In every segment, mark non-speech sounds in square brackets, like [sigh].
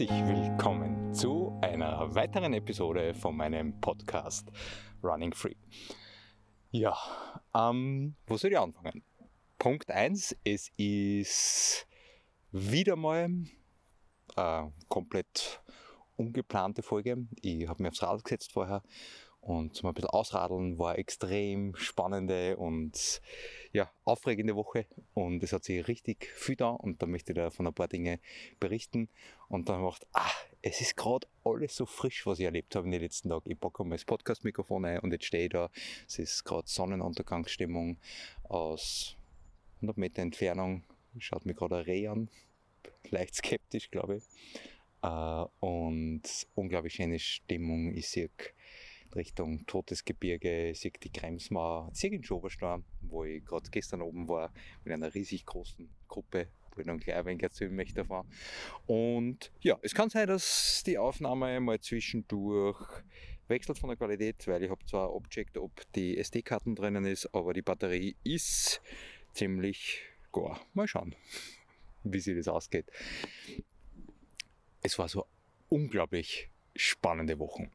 Herzlich willkommen zu einer weiteren Episode von meinem Podcast Running Free. Ja, ähm, wo soll ich anfangen? Punkt 1, es ist wieder mal eine äh, komplett ungeplante Folge. Ich habe mir aufs Rad gesetzt vorher und zum ein bisschen ausradeln war extrem spannende und ja, aufregende Woche. Und es hat sich richtig viel da und da möchte ich da von ein paar Dinge berichten. Und dann gedacht, ah, es ist gerade alles so frisch, was ich erlebt habe in den letzten Tagen. Ich packe mal das Podcast-Mikrofon ein und jetzt stehe ich da, es ist gerade Sonnenuntergangsstimmung aus 100 Meter Entfernung, schaut mir gerade ein Reh an, leicht skeptisch glaube ich. Äh, und unglaublich schöne Stimmung, ich sehe Richtung Totes Gebirge, sehe die Kremsmauer, sehe den Schobersturm, wo ich gerade gestern oben war, mit einer riesig großen Gruppe, wo ich dann gleich ein wenig erzählen möchte davon. Und ja, es kann sein, dass die Aufnahme mal zwischendurch wechselt von der Qualität, weil ich habe zwar Object, ob die SD-Karten drinnen ist, aber die Batterie ist ziemlich gar. Mal schauen, wie sich das ausgeht. Es war so unglaublich spannende Wochen.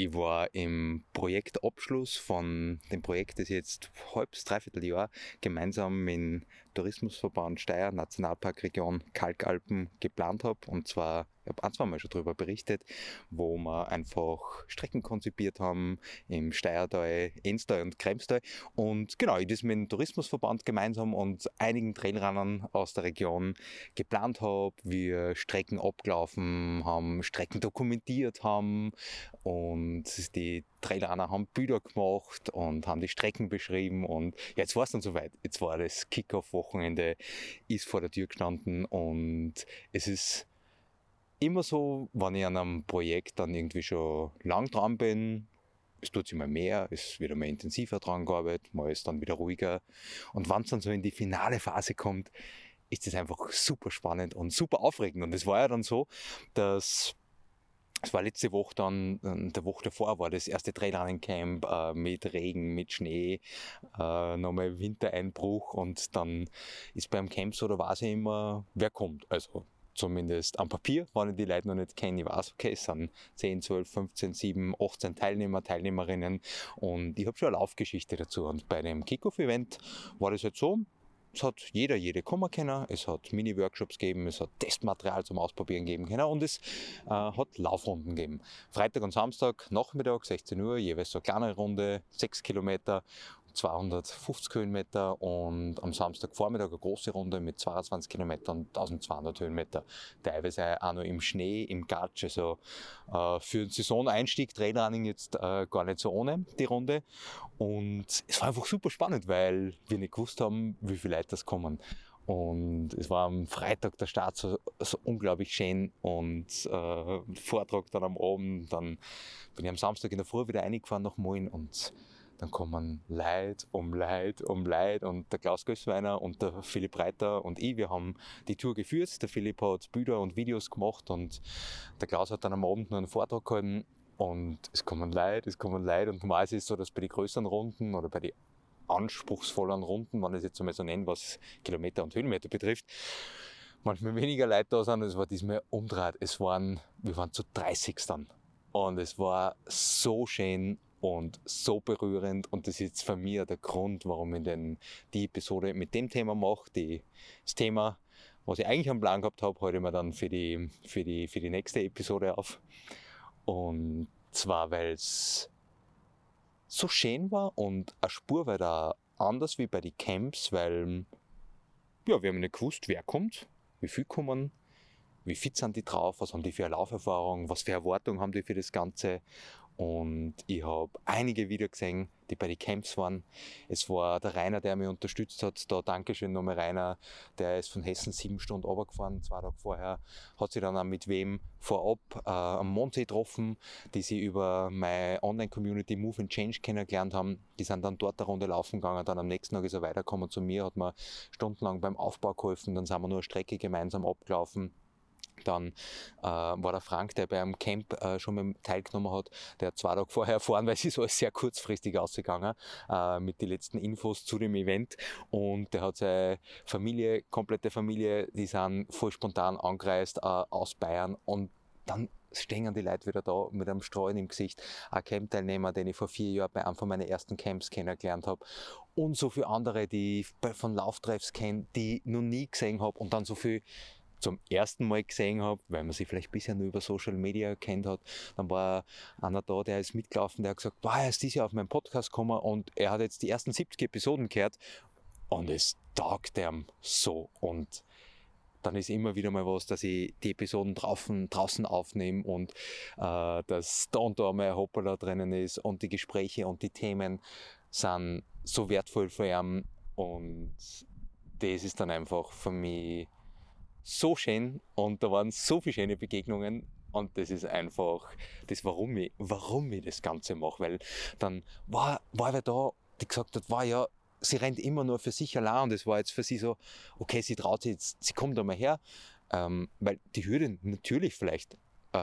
Ich war im Projektabschluss von dem Projekt, das jetzt halbes, dreiviertel Jahr gemeinsam mit Tourismusverband Steyr, Nationalparkregion Kalkalpen geplant habe. Und zwar ich habe ein, zwei Mal schon darüber berichtet, wo wir einfach Strecken konzipiert haben im Steiertal, Enstal und Kremstal. Und genau, ich das mit dem Tourismusverband gemeinsam und einigen Trailrunnern aus der Region geplant habe, wir Strecken abgelaufen haben, Strecken dokumentiert haben und die Trailrunner haben Bilder gemacht und haben die Strecken beschrieben und jetzt war es dann soweit. Jetzt war das Kickoff-Wochenende, ist vor der Tür gestanden und es ist immer so, wenn ich an einem Projekt dann irgendwie schon lang dran bin, es tut sich mal mehr, es wird immer intensiver dran gearbeitet, mal ist dann wieder ruhiger. Und wenn es dann so in die finale Phase kommt, ist es einfach super spannend und super aufregend. Und es war ja dann so, dass es war letzte Woche dann, der Woche davor war das erste Trailrunning-Camp äh, mit Regen, mit Schnee, äh, nochmal Wintereinbruch und dann ist beim Camp so, da weiß ich immer, wer kommt. Also zumindest am Papier, wenn ich die Leute noch nicht kenne, ich weiß, okay, es sind 10, 12, 15, 7, 18 Teilnehmer, Teilnehmerinnen und ich habe schon eine Laufgeschichte dazu. Und bei dem Kickoff-Event war das halt so, es hat jeder, jede kommen können, es hat Mini-Workshops gegeben, es hat Testmaterial zum Ausprobieren geben können. Und es äh, hat Laufrunden gegeben. Freitag und Samstag, Nachmittag, 16 Uhr, jeweils so eine kleine Runde, 6 Kilometer 250 Höhenmeter und am Samstagvormittag eine große Runde mit 22 Kilometern, 1200 Höhenmeter. Teilweise auch noch im Schnee, im Gatsch. Also äh, für den Saisoneinstieg Trailrunning jetzt äh, gar nicht so ohne die Runde. Und es war einfach super spannend, weil wir nicht gewusst haben, wie viele Leute das kommen. Und es war am Freitag der Start so, so unglaublich schön und äh, Vortrag dann am Abend. Dann bin ich am Samstag in der Früh wieder reingefahren nach Moin und dann kommen Leid um Leid um Leid und der Klaus Gößweiner und der Philipp Reiter und ich, wir haben die Tour geführt. Der Philipp hat Bilder und Videos gemacht und der Klaus hat dann am Abend noch einen Vortrag gehalten und es kommen Leid, es kommen Leid und normalerweise ist es so, dass bei den größeren Runden oder bei den anspruchsvollen Runden, wenn ich es jetzt einmal so nenne, was Kilometer und Höhenmeter betrifft, manchmal weniger Leute da sind. Es war diesmal umdreht. Es waren, wir waren zu 30 dann. Und es war so schön und so berührend und das ist jetzt für mich der Grund, warum ich denn die Episode mit dem Thema mache. Die, das Thema, was ich eigentlich am Plan gehabt habe, halte ich mir dann für die, für die, für die nächste Episode auf. Und zwar, weil es so schön war und eine Spur war da anders wie bei den Camps, weil ja, wir haben nicht gewusst, wer kommt, wie viel kommen, wie fit sind die drauf, was haben die für eine Lauferfahrung, was für Erwartungen haben die für das Ganze und ich habe einige wieder gesehen, die bei den Camps waren. Es war der Rainer, der mich unterstützt hat. Da Dankeschön nochmal Rainer, der ist von Hessen sieben Stunden runtergefahren, zwei Tage vorher. Hat sich dann auch mit wem vorab äh, am Mondsee getroffen, die sie über meine Online-Community Move and Change kennengelernt haben. Die sind dann dort eine Runde laufen gegangen. Dann am nächsten Tag ist er weitergekommen zu mir, hat mir stundenlang beim Aufbau geholfen. Dann sind wir nur eine Strecke gemeinsam abgelaufen. Dann äh, war der Frank, der beim Camp äh, schon mit teilgenommen hat, der hat zwei Tage vorher erfahren, weil es ist alles sehr kurzfristig ausgegangen äh, mit den letzten Infos zu dem Event. Und der hat seine Familie, komplette Familie, die sind voll spontan angereist äh, aus Bayern und dann stehen die Leute wieder da mit einem Streuen im Gesicht. Ein Camp-Teilnehmer, den ich vor vier Jahren bei einem von meinen ersten Camps kennengelernt habe. Und so viele andere, die ich von Lauftreffs kenne, die ich noch nie gesehen habe. Und dann so viel zum ersten Mal gesehen habe, weil man sie vielleicht bisher nur über Social Media kennt hat, dann war einer da, der ist mitgelaufen, der hat gesagt, wow, er ist dieses Jahr auf meinen Podcast gekommen und er hat jetzt die ersten 70 Episoden gehört und es taugt ihm so. Und dann ist immer wieder mal was, dass ich die Episoden draußen, draußen aufnehme und äh, dass da und da mal ein Hoppala drinnen ist und die Gespräche und die Themen sind so wertvoll für ihn und das ist dann einfach für mich so schön und da waren so viele schöne Begegnungen und das ist einfach das, warum ich, warum ich das Ganze mache, weil dann war, war wer da, die gesagt hat, war ja, sie rennt immer nur für sich allein und es war jetzt für sie so, okay, sie traut sich jetzt, sie kommt da mal her, ähm, weil die Hürde natürlich vielleicht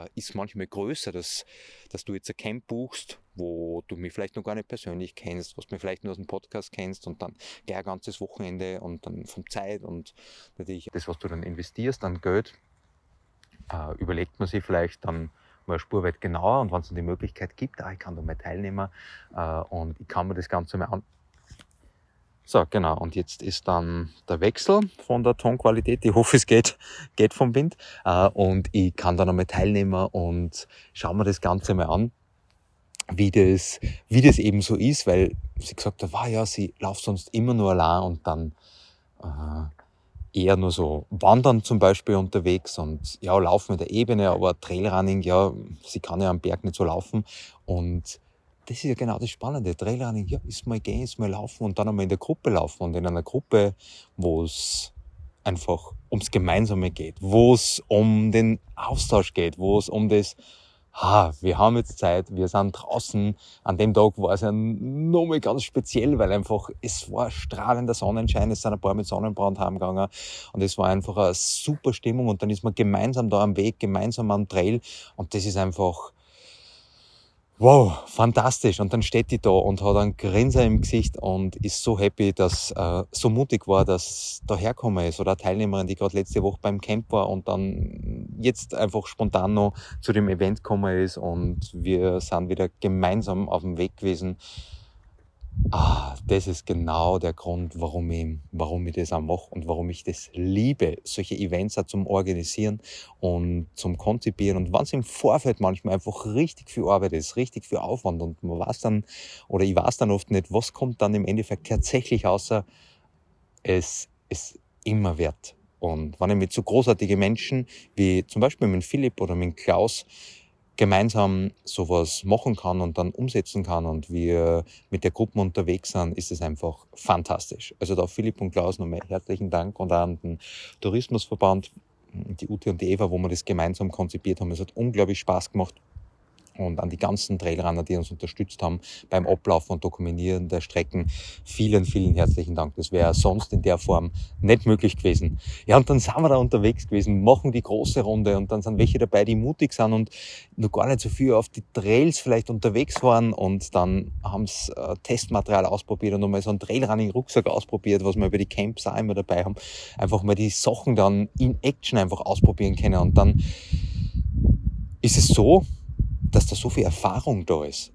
äh, ist manchmal größer, dass, dass du jetzt ein Camp buchst, wo du mich vielleicht noch gar nicht persönlich kennst, was mir vielleicht nur aus dem Podcast kennst und dann gleich ein ganzes Wochenende und dann von Zeit und natürlich das, was du dann investierst an Geld, äh, überlegt man sich vielleicht dann mal spurweit genauer und wenn es dann die Möglichkeit gibt, ah, ich kann da mal teilnehmen äh, und ich kann mir das Ganze mal an, so, genau. Und jetzt ist dann der Wechsel von der Tonqualität. Ich hoffe, es geht, geht vom Wind. Äh, und ich kann dann einmal teilnehmen und schauen wir das Ganze mal an, wie das, wie das eben so ist, weil sie gesagt hat, war ja, sie läuft sonst immer nur allein und dann äh, eher nur so wandern zum Beispiel unterwegs und ja, laufen in der Ebene, aber Trailrunning, ja, sie kann ja am Berg nicht so laufen und das ist ja genau das Spannende. Trailrunning, ja, ist mal gehen, ist mal laufen und dann einmal in der Gruppe laufen und in einer Gruppe, wo es einfach ums Gemeinsame geht, wo es um den Austausch geht, wo es um das, ha, wir haben jetzt Zeit, wir sind draußen. An dem Tag war es ja nochmal ganz speziell, weil einfach, es war strahlender Sonnenschein, es sind ein paar mit Sonnenbrand heimgegangen und es war einfach eine super Stimmung und dann ist man gemeinsam da am Weg, gemeinsam am Trail und das ist einfach, wow, fantastisch. Und dann steht die da und hat einen Grinser im Gesicht und ist so happy, dass äh, so mutig war, dass da herkommen ist. Oder eine Teilnehmerin, die gerade letzte Woche beim Camp war und dann jetzt einfach spontan noch zu dem Event gekommen ist und wir sind wieder gemeinsam auf dem Weg gewesen. Ah, das ist genau der Grund, warum ich, warum ich das auch mache und warum ich das liebe, solche Events auch zum Organisieren und zum Konzipieren. Und wenn es im Vorfeld manchmal einfach richtig viel Arbeit ist, richtig viel Aufwand und man weiß dann, oder ich weiß dann oft nicht, was kommt dann im Endeffekt tatsächlich außer es ist immer wert. Und wenn ich mit so großartigen Menschen wie zum Beispiel mit Philipp oder mit Klaus gemeinsam sowas machen kann und dann umsetzen kann und wir mit der Gruppe unterwegs sind, ist es einfach fantastisch. Also da Philipp und Klaus nochmal herzlichen Dank und an den Tourismusverband, die Ute und die Eva, wo wir das gemeinsam konzipiert haben. Es hat unglaublich Spaß gemacht und an die ganzen Trailrunner, die uns unterstützt haben beim Ablaufen und Dokumentieren der Strecken. Vielen, vielen herzlichen Dank. Das wäre sonst in der Form nicht möglich gewesen. Ja, und dann sind wir da unterwegs gewesen, machen die große Runde und dann sind welche dabei, die mutig sind und noch gar nicht so viel auf die Trails vielleicht unterwegs waren und dann haben sie äh, Testmaterial ausprobiert und nochmal so einen Trailrunning-Rucksack ausprobiert, was wir über die Camps auch immer dabei haben. Einfach mal die Sachen dann in Action einfach ausprobieren können und dann ist es so, dass da so viel Erfahrung da ist.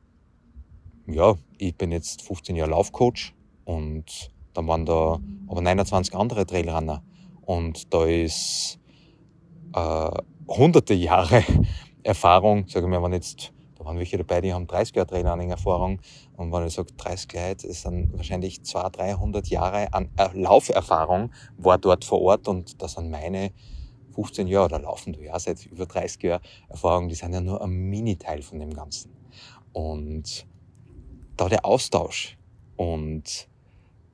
Ja, ich bin jetzt 15 Jahre Laufcoach und dann waren da aber 29 andere Trailrunner. Und da ist äh, hunderte Jahre [laughs] Erfahrung, sage ich mal, wenn jetzt, da waren welche dabei, die haben 30 Jahre Trailrunning-Erfahrung und wenn ich sage 30 Leute, ist dann wahrscheinlich 200, 300 Jahre an Lauferfahrung war dort vor Ort. Und das sind meine 15 Jahre oder laufen du ja seit über 30 Jahren Erfahrung, die sind ja nur ein Mini-Teil von dem Ganzen. Und da der Austausch und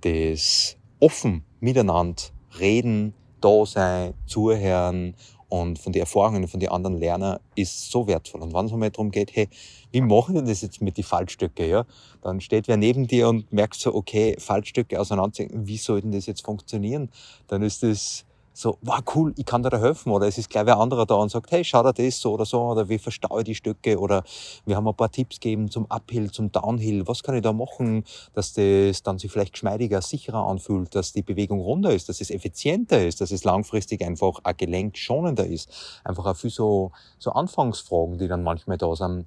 das offen miteinander reden, da sein, zuhören und von den Erfahrungen von den anderen lernen, ist so wertvoll. Und wenn es einmal darum geht, hey, wie machen wir das jetzt mit den Fallstücke, ja? Dann steht wer neben dir und merkt so, okay, Fallstücke auseinanderziehen, wie soll denn das jetzt funktionieren? Dann ist das so, wow, cool, ich kann dir da helfen. Oder es ist gleich wer anderer da und sagt, hey, schau dir das so oder so. Oder wie verstaue ich die Stücke? Oder wir haben ein paar Tipps gegeben zum Uphill, zum Downhill. Was kann ich da machen, dass das dann sich vielleicht geschmeidiger, sicherer anfühlt, dass die Bewegung runder ist, dass es effizienter ist, dass es langfristig einfach auch gelenkschonender ist. Einfach auch viel so, so Anfangsfragen, die dann manchmal da sind.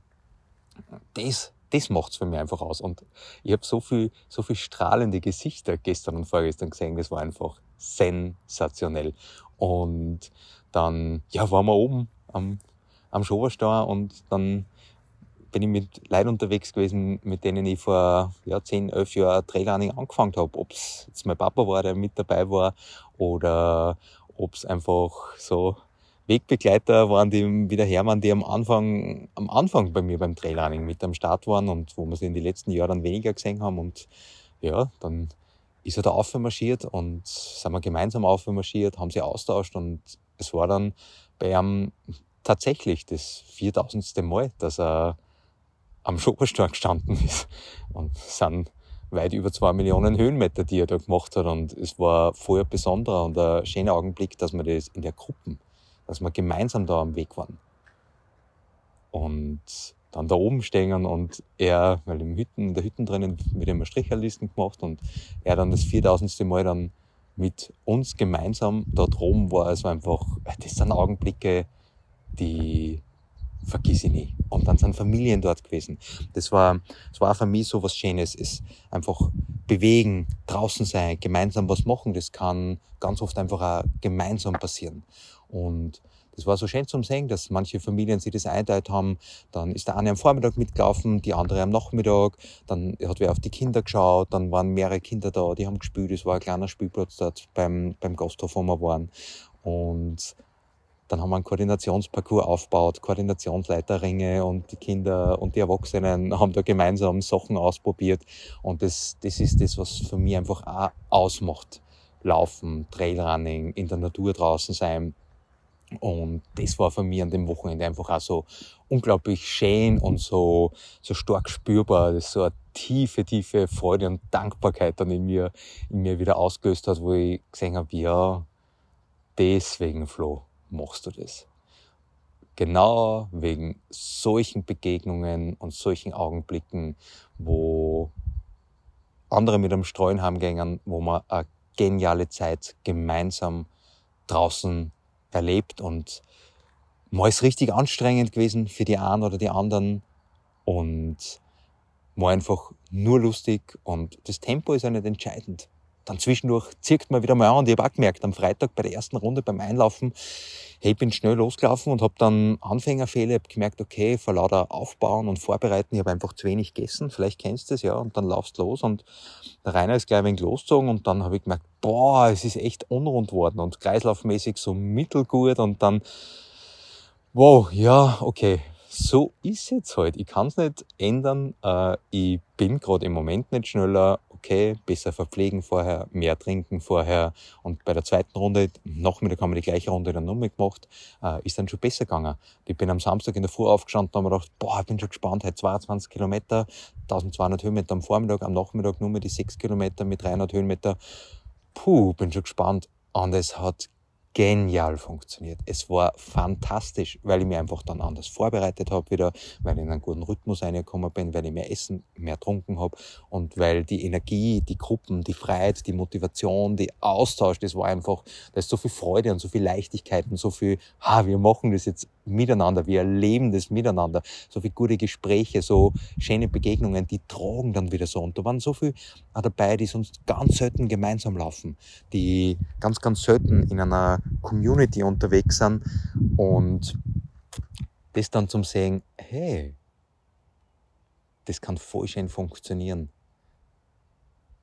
Das, das macht's für mich einfach aus. Und ich habe so viel, so viel strahlende Gesichter gestern und vorgestern gesehen, das war einfach sensationell. Und dann, ja, waren wir oben am, am Schoberstein und dann bin ich mit Leuten unterwegs gewesen, mit denen ich vor ja, 10, 11 Jahren Trailrunning angefangen habe. Ob es jetzt mein Papa war, der mit dabei war, oder ob es einfach so Wegbegleiter waren, die wieder her waren, die am Anfang, am Anfang bei mir beim Trailrunning mit am Start waren und wo wir sie in den letzten Jahren dann weniger gesehen haben. Und ja, dann ist er da aufmarschiert und sind wir gemeinsam aufmarschiert, haben sie austauscht und es war dann bei ihm tatsächlich das 4000. Mal, dass er am Schoberstein gestanden [laughs] ist. Und sind weit über zwei Millionen Höhenmeter, die er da gemacht hat. Und es war ein besonderer und ein schöner Augenblick, dass wir das in der Gruppe, dass wir gemeinsam da am Weg waren. Und dann da oben stehen und er, weil im Hütten, in der Hütten drinnen mit ihm Stricherlisten gemacht und er dann das 4000. Mal dann mit uns gemeinsam dort oben war. Also einfach, das sind Augenblicke, die vergiss ich nie. Und dann sind Familien dort gewesen. Das war, das war für mich so was Schönes. Es einfach bewegen, draußen sein, gemeinsam was machen. Das kann ganz oft einfach auch gemeinsam passieren. Und das war so schön zum Sehen, dass manche Familien sich das einteilt haben. Dann ist der eine am Vormittag mitgelaufen, die andere am Nachmittag. Dann hat wer auf die Kinder geschaut. Dann waren mehrere Kinder da, die haben gespielt. Es war ein kleiner Spielplatz dort beim, beim Gasthof, wo wir waren. Und dann haben wir einen Koordinationsparcours aufgebaut, Koordinationsleiterringe und die Kinder und die Erwachsenen [laughs] haben da gemeinsam Sachen ausprobiert. Und das, das ist das, was für mich einfach auch ausmacht. Laufen, Trailrunning, in der Natur draußen sein, und das war für mich an dem Wochenende einfach auch so unglaublich schön und so, so stark spürbar. Das ist so eine tiefe, tiefe Freude und Dankbarkeit dann in mir, in mir wieder ausgelöst hat, wo ich gesehen habe, ja, deswegen, Flo, machst du das. Genau wegen solchen Begegnungen und solchen Augenblicken, wo andere mit einem Streuen haben gängen, wo man eine geniale Zeit gemeinsam draußen erlebt und mal ist richtig anstrengend gewesen für die einen oder die anderen und mal einfach nur lustig und das Tempo ist ja nicht entscheidend. Dann zwischendurch zirkt man wieder mal an. Und ich habe auch gemerkt, am Freitag bei der ersten Runde beim Einlaufen, hey, bin schnell losgelaufen und habe dann Anfängerfehler, habe gemerkt, okay, vor lauter Aufbauen und Vorbereiten, ich habe einfach zu wenig gegessen, vielleicht kennst du es ja, und dann laufst los. Und der Rainer ist gleich ein wenig losgezogen. Und dann habe ich gemerkt, boah, es ist echt unrund worden und kreislaufmäßig so mittelgut. Und dann, wow, ja, okay, so ist jetzt halt. Ich kann es nicht ändern. Äh, ich bin gerade im Moment nicht schneller okay, besser verpflegen vorher, mehr trinken vorher. Und bei der zweiten Runde, Nachmittag haben wir die gleiche Runde dann nochmal gemacht, äh, ist dann schon besser gegangen. Ich bin am Samstag in der Früh aufgestanden und habe gedacht, boah, ich bin schon gespannt, heute 22 Kilometer, 1200 Höhenmeter am Vormittag, am Nachmittag nur mehr die 6 Kilometer mit 300 Höhenmeter. Puh, bin schon gespannt. Und es hat genial funktioniert. Es war fantastisch, weil ich mich einfach dann anders vorbereitet habe wieder, weil ich in einen guten Rhythmus reingekommen bin, weil ich mehr Essen, mehr getrunken habe und weil die Energie, die Gruppen, die Freiheit, die Motivation, die Austausch, das war einfach, da ist so viel Freude und so viel Leichtigkeit und so viel, ha, wir machen das jetzt miteinander, wir erleben das miteinander, so viele gute Gespräche, so schöne Begegnungen, die tragen dann wieder so. Und da waren so viele dabei, die sonst ganz selten gemeinsam laufen, die ganz, ganz selten in einer Community unterwegs sind und das dann zum Sehen, hey, das kann voll schön funktionieren,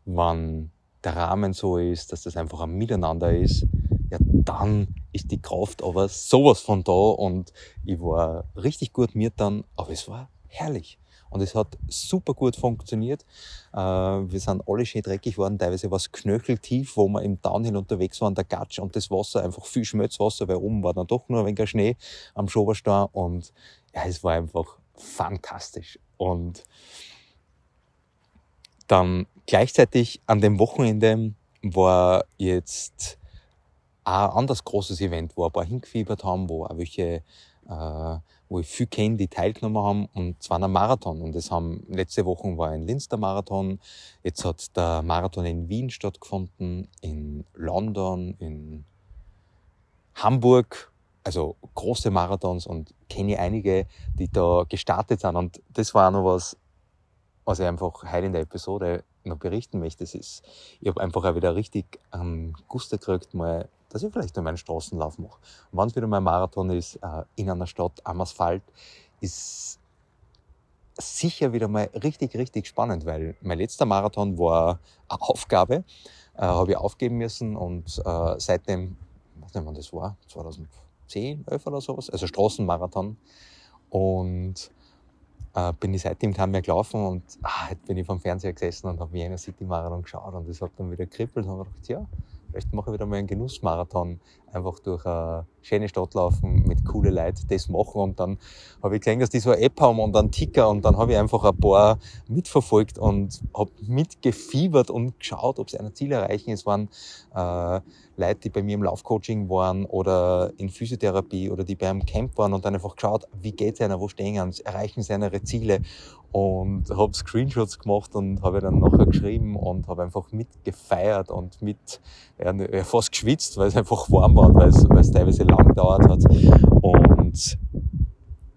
wenn der Rahmen so ist, dass das einfach ein Miteinander ist, ja, dann ist die Kraft aber sowas von da und ich war richtig gut mir dann, aber es war herrlich. Und es hat super gut funktioniert. Äh, wir sind alle schön dreckig geworden, teilweise war es knöcheltief, wo wir im Downhill unterwegs waren, der Gatsch und das Wasser, einfach viel Schmelzwasser, weil oben war dann doch nur ein wenig Schnee am Schoberstein und ja, es war einfach fantastisch. Und dann gleichzeitig an dem Wochenende war jetzt ein anderes großes Event, wo ein paar hingefiebert haben, wo auch welche, äh, wo ich viel kenne, die teilgenommen haben, und zwar ein Marathon. Und das haben, letzte Woche war in Linz der Marathon, jetzt hat der Marathon in Wien stattgefunden, in London, in Hamburg, also große Marathons und kenne einige, die da gestartet sind. Und das war auch noch was, was ich einfach heute in der Episode noch berichten möchte. Das ist, ich habe einfach auch wieder richtig ähm, Guster gekriegt, mal dass ich vielleicht einmal einen Straßenlauf mache. Und wenn es wieder mal ein Marathon ist, äh, in einer Stadt, am Asphalt, ist sicher wieder mal richtig, richtig spannend, weil mein letzter Marathon war eine Aufgabe, äh, habe ich aufgeben müssen und äh, seitdem, ich weiß nicht wann das war, 2010, 11 oder sowas, also Straßenmarathon und äh, bin ich seitdem kein mehr gelaufen und ah, jetzt bin ich vom Fernseher gesessen und habe Vienna City Marathon geschaut und das hat dann wieder kribbelt und habe gedacht, ja, Vielleicht mache ich wieder mal einen Genussmarathon, einfach durch eine schöne Stadt laufen, mit coole Leuten das machen und dann habe ich gesehen, dass die so eine App haben und einen Ticker und dann habe ich einfach ein paar mitverfolgt und habe mitgefiebert und geschaut, ob sie ein Ziel erreichen. Es waren äh, Leute, die bei mir im Laufcoaching waren oder in Physiotherapie oder die bei einem Camp waren und dann einfach geschaut, wie geht es einer, wo stehen sie, erreichen sie ihre Ziele und habe Screenshots gemacht und habe dann nachher geschrieben und habe einfach mitgefeiert und mit ja, fast geschwitzt, weil es einfach warm war, es, weil es teilweise lang gedauert hat. Und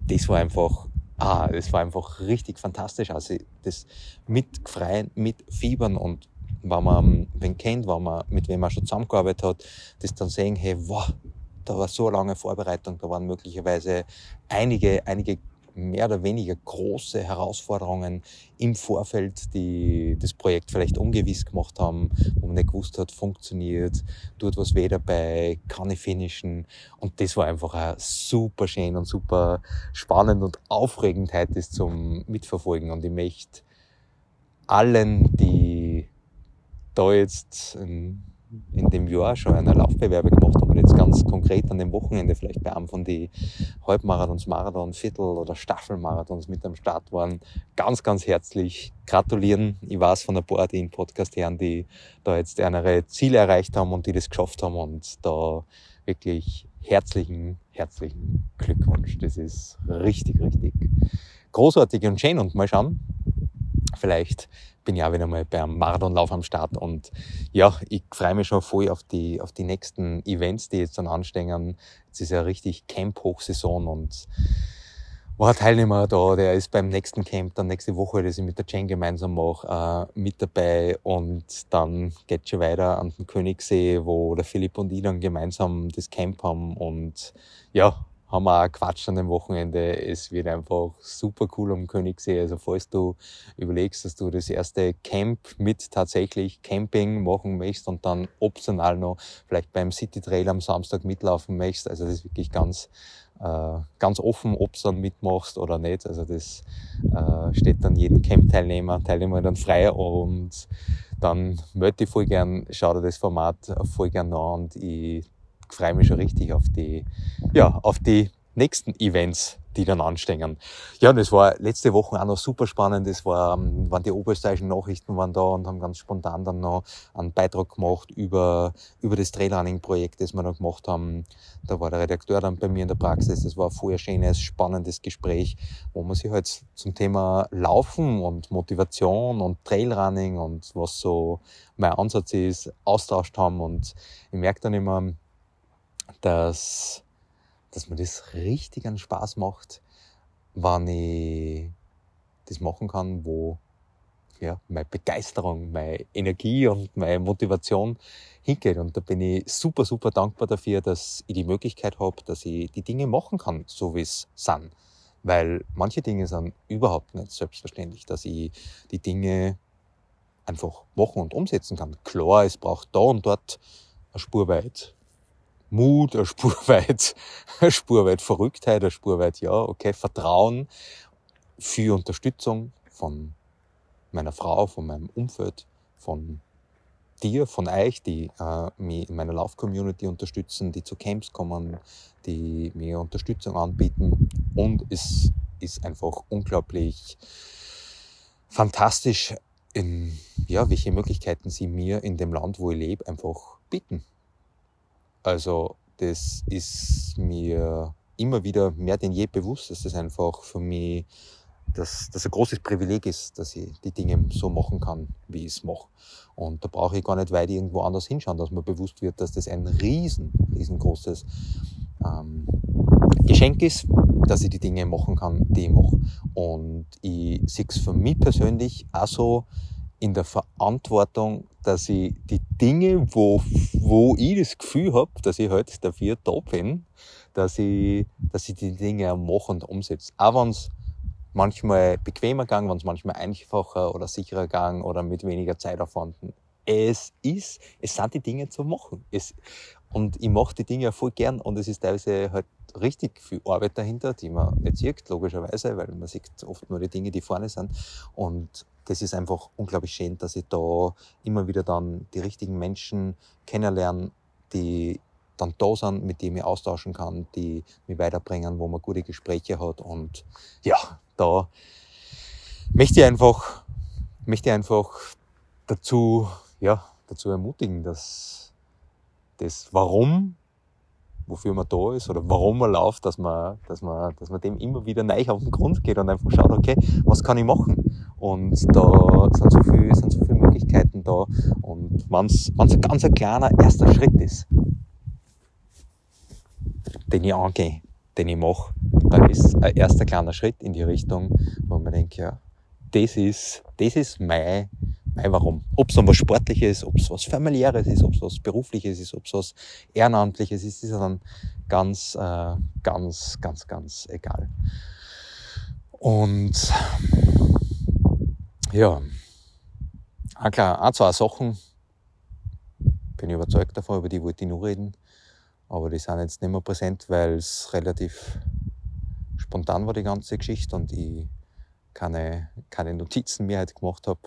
das war einfach, ah, das war einfach richtig fantastisch. Also das mit Freien, mit Fiebern und wenn man wen kennt, wenn man, mit wem man schon zusammengearbeitet hat, das dann sehen, hey, wow, da war so eine lange Vorbereitung, da waren möglicherweise einige, einige mehr oder weniger große Herausforderungen im Vorfeld, die das Projekt vielleicht ungewiss gemacht haben, wo man nicht gewusst hat, funktioniert, tut was weh dabei, kann ich finishen. Und das war einfach super schön und super spannend und aufregend heute das zum Mitverfolgen. Und ich möchte allen, die da jetzt in dem Jahr schon eine Laufbewerbe gemacht haben, jetzt ganz konkret an dem Wochenende vielleicht bei einem von den Halbmarathons, Marathon, Viertel- oder Staffelmarathons mit am Start waren, ganz, ganz herzlich gratulieren. Ich weiß von ein paar, die im Podcast hören, die da jetzt ihre Ziele erreicht haben und die das geschafft haben und da wirklich herzlichen, herzlichen Glückwunsch. Das ist richtig, richtig großartig und schön und mal schauen, vielleicht bin ich auch wieder mal beim Marathonlauf am Start. Und ja, ich freue mich schon voll auf die, auf die nächsten Events, die jetzt dann anstehen. Jetzt ist ja richtig Camp-Hochsaison und war Teilnehmer da, der ist beim nächsten Camp, dann nächste Woche, das ich mit der Jen gemeinsam mache, äh, mit dabei. Und dann geht schon weiter an den Königssee, wo der Philipp und ich dann gemeinsam das Camp haben. Und ja, haben wir auch Quatsch an dem Wochenende. Es wird einfach super cool am Königssee. Also falls du überlegst, dass du das erste Camp mit tatsächlich Camping machen möchtest und dann optional noch vielleicht beim City Trail am Samstag mitlaufen möchtest, also das ist wirklich ganz, äh, ganz offen, ob du dann mitmachst oder nicht. Also das äh, steht dann jedem Camp-Teilnehmer, Teilnehmer dann frei und dann möchte ich voll gern, schau dir das Format voll gern an und ich freue mich schon richtig auf die, ja, auf die nächsten Events, die dann anstehen. Ja, und es war letzte Woche auch noch super spannend. Es war, ähm, waren die oberösterreichischen Nachrichten waren da und haben ganz spontan dann noch einen Beitrag gemacht über, über das Trailrunning-Projekt, das wir noch gemacht haben. Da war der Redakteur dann bei mir in der Praxis. Das war ein vorher schönes, spannendes Gespräch, wo man sich halt zum Thema Laufen und Motivation und Trailrunning und was so mein Ansatz ist, austauscht haben. Und ich merke dann immer, dass, dass mir das richtig einen Spaß macht, wenn ich das machen kann, wo ja, meine Begeisterung, meine Energie und meine Motivation hingeht. Und da bin ich super, super dankbar dafür, dass ich die Möglichkeit habe, dass ich die Dinge machen kann, so wie es sind. Weil manche Dinge sind überhaupt nicht selbstverständlich, dass ich die Dinge einfach machen und umsetzen kann. Klar, es braucht da und dort eine Spur weit Mut, eine Spur [laughs] weit, eine Spur weit Verrücktheit, eine Spur weit, ja, okay, Vertrauen. viel Unterstützung von meiner Frau, von meinem Umfeld, von dir, von euch, die äh, mich in meiner Lauf-Community unterstützen, die zu Camps kommen, die mir Unterstützung anbieten. Und es ist einfach unglaublich fantastisch, in, ja, welche Möglichkeiten sie mir in dem Land, wo ich lebe, einfach bieten. Also das ist mir immer wieder mehr denn je bewusst, dass das einfach für mich dass das ein großes Privileg ist, dass ich die Dinge so machen kann, wie ich es mache. Und da brauche ich gar nicht weit irgendwo anders hinschauen, dass mir bewusst wird, dass das ein riesen, riesengroßes ähm, Geschenk ist, dass ich die Dinge machen kann, die ich mache. Und ich sehe es für mich persönlich auch so in der Verantwortung, dass ich die Dinge, wo, wo ich das Gefühl habe, dass ich halt dafür da bin, dass ich, dass ich die Dinge mache und umsetze. Auch wenn es manchmal bequemer gegangen, wenn es manchmal einfacher oder sicherer gegangen oder mit weniger Zeitaufwand. Es ist, es sind die Dinge zu machen. Es, und ich mache die Dinge voll gern und es ist teilweise halt richtig viel Arbeit dahinter, die man nicht sieht, logischerweise, weil man sieht oft nur die Dinge, die vorne sind. Und das ist einfach unglaublich schön, dass ich da immer wieder dann die richtigen Menschen kennenlerne, die dann da sind, mit denen ich austauschen kann, die mich weiterbringen, wo man gute Gespräche hat. Und ja, da möchte ich einfach, möchte ich einfach dazu, ja, dazu ermutigen, dass das Warum, wofür man da ist oder warum man läuft, dass man, dass man, dass man dem immer wieder neu auf den Grund geht und einfach schaut, okay, was kann ich machen? Und da sind so viele, sind so viele Möglichkeiten da. Und wenn es ein ganz ein kleiner erster Schritt ist, den ich angehe, den ich mache, dann ist ein erster kleiner Schritt in die Richtung, wo man denkt, ja, das ist, das ist mein, mein Warum. Ob es dann was Sportliches, ob es was Familiäres ist, ob es was Berufliches ist, ob es was Ehrenamtliches ist, ist dann ganz, äh, ganz, ganz, ganz egal. Und ja, auch klar, auch zwei Sachen bin ich überzeugt davon, über die wollte ich nur reden. Aber die sind jetzt nicht mehr präsent, weil es relativ spontan war, die ganze Geschichte, und ich keine, keine Notizen mehr halt gemacht habe.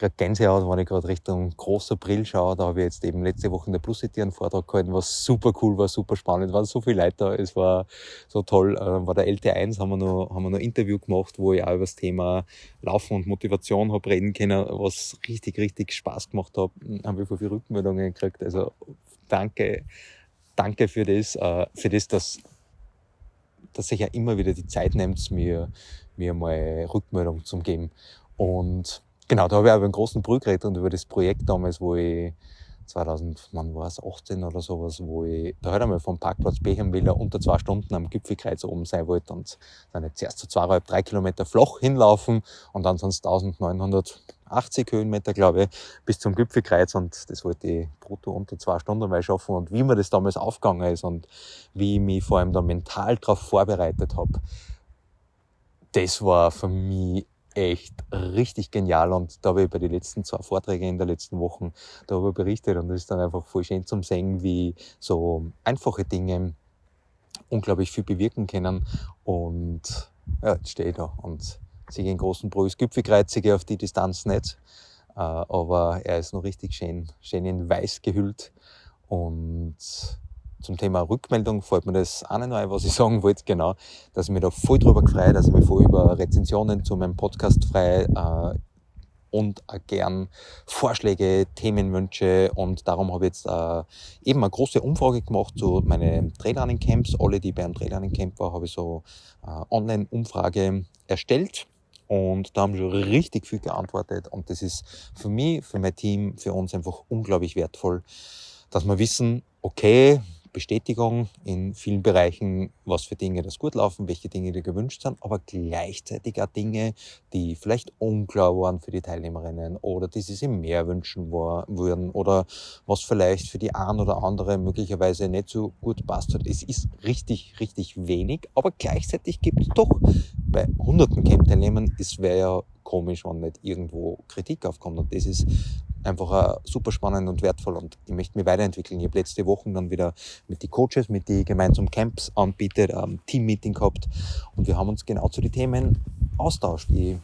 Gerade Gänsehaut, wenn ich gerade Richtung großer Brill schaue, da habe ich jetzt eben letzte Woche in der Plus City einen Vortrag gehalten, was super cool war, super spannend, waren so viele Leute da, es war so toll. War der LT1, haben wir noch, haben wir noch ein Interview gemacht, wo ich auch über das Thema Laufen und Motivation habe reden können, was richtig, richtig Spaß gemacht hat. Haben wir viele Rückmeldungen gekriegt, also danke danke für das, äh, für das, dass, dass ich ja immer wieder die Zeit nimmt, mir, mir mal Rückmeldung zu geben. Und genau, da habe ich auch über einen großen Brück geredet und über das Projekt damals, wo ich 2000, wann war es, 18 oder sowas, wo ich da halt einmal vom Parkplatz Bechenwiller unter zwei Stunden am Gipfelkreuz oben sein wollte und dann jetzt erst so zweieinhalb, drei Kilometer flach hinlaufen und dann sonst 1980 Höhenmeter, glaube ich, bis zum Gipfelkreuz und das wollte ich brutto unter zwei Stunden mal schaffen und wie mir das damals aufgegangen ist und wie ich mich vor allem da mental darauf vorbereitet habe, das war für mich echt richtig genial. Und da habe ich bei den letzten zwei Vorträgen in der letzten Wochen darüber berichtet und es ist dann einfach voll schön zum sehen, wie so einfache Dinge unglaublich viel bewirken können. Und ja, jetzt stehe ich da und sehe den großen Brüß Gipfelkreuzige auf die Distanz nicht, äh, aber er ist noch richtig schön, schön in weiß gehüllt. Und zum Thema Rückmeldung fällt mir das auch nicht ein, was ich [laughs] sagen wollte, genau, dass ich mich da voll drüber freue, dass ich mich voll über Rezensionen zu meinem Podcast freue äh, und auch gern Vorschläge, Themenwünsche. Und darum habe ich jetzt äh, eben eine große Umfrage gemacht zu meinen Trailrunning Camps. Alle, die beim Trailrunning Camp waren, habe ich so äh, Online-Umfrage erstellt. Und da haben schon richtig viel geantwortet. Und das ist für mich, für mein Team, für uns einfach unglaublich wertvoll, dass wir wissen, okay, Bestätigung in vielen Bereichen, was für Dinge das gut laufen, welche Dinge dir gewünscht sind, aber gleichzeitig auch Dinge, die vielleicht unklar waren für die Teilnehmerinnen oder die sie sich mehr wünschen würden oder was vielleicht für die ein oder andere möglicherweise nicht so gut passt. Es ist richtig, richtig wenig, aber gleichzeitig gibt es doch bei hunderten Camp-Teilnehmern, es wäre ja komisch, wenn nicht irgendwo Kritik aufkommt. Und das ist einfach super spannend und wertvoll und ich möchte mich weiterentwickeln. Ich habe letzte Woche dann wieder mit den Coaches, mit die gemeinsam Camps anbietet, ein Team-Meeting gehabt und wir haben uns genau zu den Themen austauscht. Ich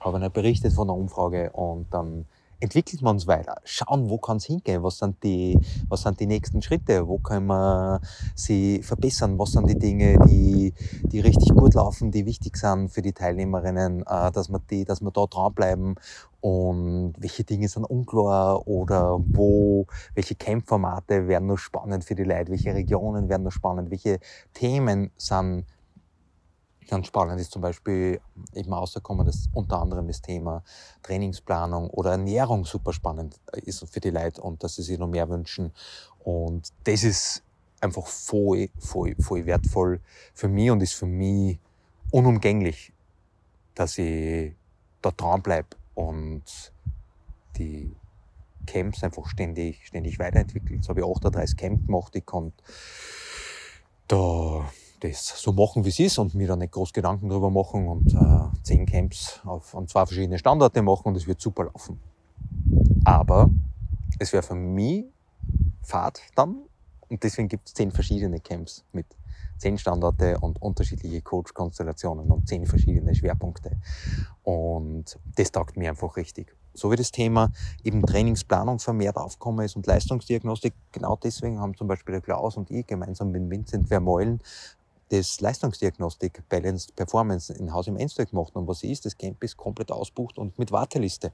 habe ihnen berichtet von der Umfrage und dann entwickelt man uns weiter, schauen, wo kann es hingehen, was sind, die, was sind die nächsten Schritte, wo können wir sie verbessern, was sind die Dinge, die, die richtig gut laufen, die wichtig sind für die Teilnehmerinnen, äh, dass wir, die, dass wir da dranbleiben? Und welche Dinge sind unklar? Oder wo, welche Campformate werden noch spannend für die Leute, welche Regionen werden noch spannend, welche Themen sind Ganz spannend ist zum Beispiel eben rausgekommen, dass unter anderem das Thema Trainingsplanung oder Ernährung super spannend ist für die Leute und dass sie sich noch mehr wünschen. Und das ist einfach voll, voll, voll wertvoll für mich und ist für mich unumgänglich, dass ich da dran bleibe und die Camps einfach ständig, ständig weiterentwickeln. Jetzt habe ich 38 Camps gemacht, ich konnte da das so machen, wie es ist und mir da nicht groß Gedanken drüber machen und äh, zehn Camps auf, an zwei verschiedene Standorte machen und es wird super laufen. Aber es wäre für mich Fahrt dann und deswegen gibt es zehn verschiedene Camps mit zehn Standorte und unterschiedliche Coach-Konstellationen und zehn verschiedene Schwerpunkte. Und das taugt mir einfach richtig. So wie das Thema eben Trainingsplanung vermehrt aufkommen ist und Leistungsdiagnostik, genau deswegen haben zum Beispiel der Klaus und ich gemeinsam mit Vincent Vermeulen das Leistungsdiagnostik Balanced Performance in Haus im Enstag gemacht. Und was sie ist, das Camp ist komplett ausbucht und mit Warteliste.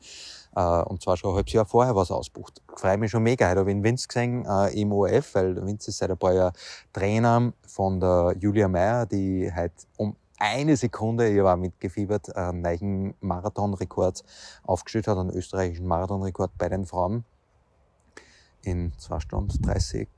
Äh, und zwar schon ein halbes Jahr vorher was ausbucht. Freue mich schon mega. Heute habe ich Vince gesehen äh, im ORF, weil Vince ist seit ein paar Jahren Trainer von der Julia Meyer, die halt um eine Sekunde, ich war mitgefiebert, einen neuen Marathonrekord aufgestellt hat, einen österreichischen Marathonrekord bei den Frauen in 2 Stunden 30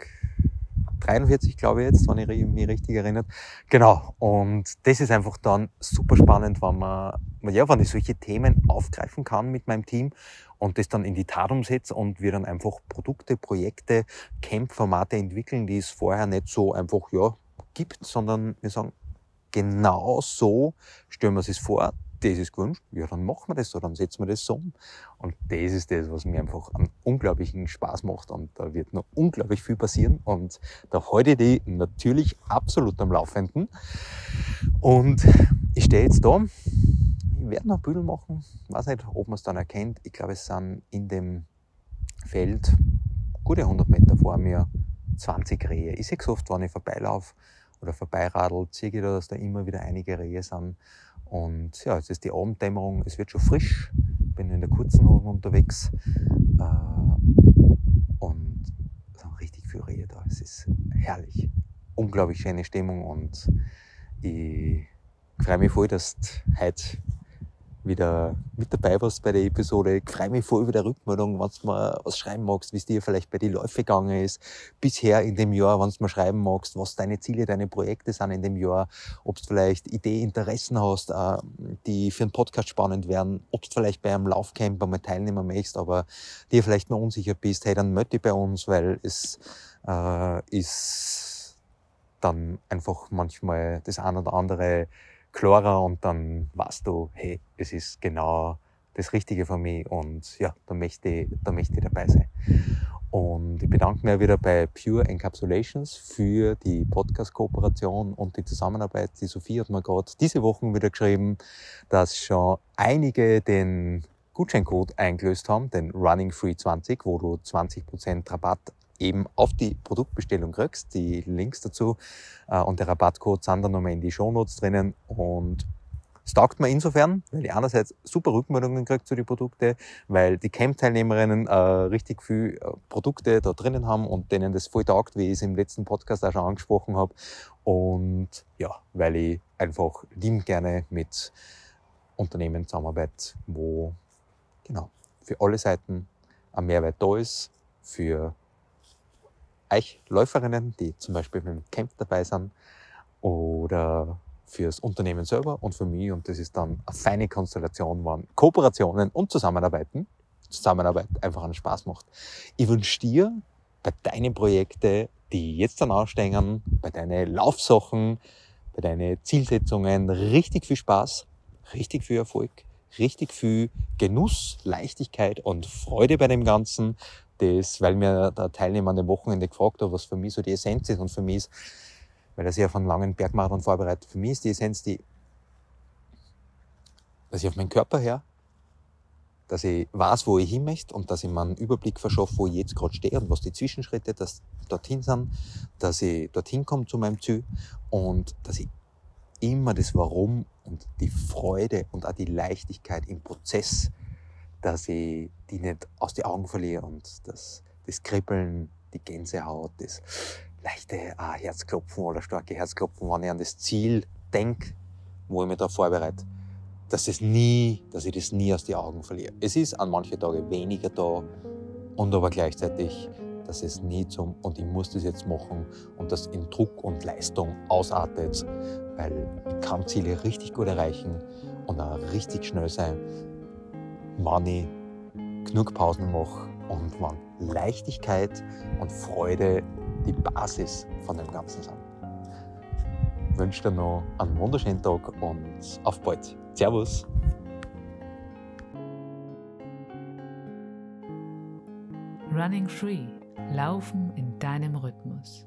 43, glaube ich jetzt, wenn ich mich richtig erinnert. Genau. Und das ist einfach dann super spannend, wenn man, ja, wenn ich solche Themen aufgreifen kann mit meinem Team und das dann in die Tat umsetze und wir dann einfach Produkte, Projekte, Camp-Formate entwickeln, die es vorher nicht so einfach, ja, gibt, sondern wir sagen, genau so stellen wir es vor, das ist gewünscht, ja, dann machen wir das so, dann setzen wir das so um. Und das ist das, was mir einfach einen unglaublichen Spaß macht und da wird noch unglaublich viel passieren und da heute die natürlich absolut am Laufenden. Und ich stehe jetzt da, ich werde noch Büdel machen, weiß nicht, ob man es dann erkennt. Ich glaube, es sind in dem Feld gute 100 Meter vor mir 20 Rehe. Ich sehe so oft, wenn ich vorbeilaufe oder vorbeiradel, sehe ich da, dass da immer wieder einige Rehe sind. Und ja, es ist die Abenddämmerung, es wird schon frisch, bin in der kurzen Hose unterwegs. Äh, und es sind richtig viele Rehe da. Es ist herrlich, unglaublich schöne Stimmung und ich freue mich voll, dass du heute wieder mit dabei warst bei der Episode. Ich freue mich voll über die Rückmeldung, wenn du mal was schreiben magst, wie es dir vielleicht bei den Läufen gegangen ist, bisher in dem Jahr, wenn du mal schreiben magst, was deine Ziele, deine Projekte sind in dem Jahr, ob du vielleicht Ideen, Interessen hast, äh, die für einen Podcast spannend wären, ob du vielleicht bei einem Laufcamp einmal teilnehmen möchtest, aber dir vielleicht noch unsicher bist, hey, dann melde dich bei uns, weil es äh, ist dann einfach manchmal das ein oder andere klarer und dann weißt du, hey, es ist genau das Richtige für mich und ja, da möchte ich, da möchte ich dabei sein. Und ich bedanke mich wieder bei Pure Encapsulations für die Podcast-Kooperation und die Zusammenarbeit. Die Sophie hat mir gerade diese Woche wieder geschrieben, dass schon einige den Gutscheincode eingelöst haben, den Running Free 20, wo du 20% Rabatt eben auf die Produktbestellung kriegst. Die Links dazu äh, und der Rabattcode sind dann nochmal in die Shownotes drinnen und es taugt mir insofern, weil ich einerseits super Rückmeldungen kriege zu den Produkten, weil die Camp-Teilnehmerinnen äh, richtig viel äh, Produkte da drinnen haben und denen das voll taugt, wie ich es im letzten Podcast auch schon angesprochen habe. Und ja, weil ich einfach liebend gerne mit Unternehmen zusammenarbeite, wo genau für alle Seiten ein Mehrwert da ist, für euch Läuferinnen, die zum Beispiel mit dem Camp dabei sind oder fürs Unternehmen selber und für mich. Und das ist dann eine feine Konstellation, wann Kooperationen und Zusammenarbeiten, Zusammenarbeit einfach einen Spaß macht. Ich wünsche dir bei deinen Projekten, die jetzt dann ausstehen, bei deinen Laufsachen, bei deinen Zielsetzungen richtig viel Spaß, richtig viel Erfolg, richtig viel Genuss, Leichtigkeit und Freude bei dem Ganzen. Das, weil mir der Teilnehmer an dem Wochenende gefragt hat, was für mich so die Essenz ist. Und für mich ist, weil er sich auf einen langen Bergmarathon vorbereitet, für mich ist die Essenz die, dass ich auf meinen Körper her, dass ich weiß, wo ich hin möchte und dass ich mir einen Überblick verschaffe, wo ich jetzt gerade stehe und was die Zwischenschritte das dorthin sind, dass ich dorthin komme zu meinem Ziel und dass ich immer das Warum und die Freude und auch die Leichtigkeit im Prozess, dass ich die nicht aus den Augen verliere und das, das Kribbeln, die Gänsehaut, das leichte ah, Herzklopfen oder starke Herzklopfen, wenn ich an das Ziel denke, wo ich mich da vorbereite, dass, es nie, dass ich das nie aus den Augen verliere. Es ist an manchen Tagen weniger da und aber gleichzeitig, dass es nie zum und ich muss das jetzt machen und das in Druck und Leistung ausartet, weil ich kann Ziele richtig gut erreichen und auch richtig schnell sein, wenn ich genug Pausen mache und wenn Leichtigkeit und Freude die Basis von dem Ganzen sind. Ich wünsche dir noch einen wunderschönen Tag und auf bald. Servus. Running Free. Laufen in deinem Rhythmus.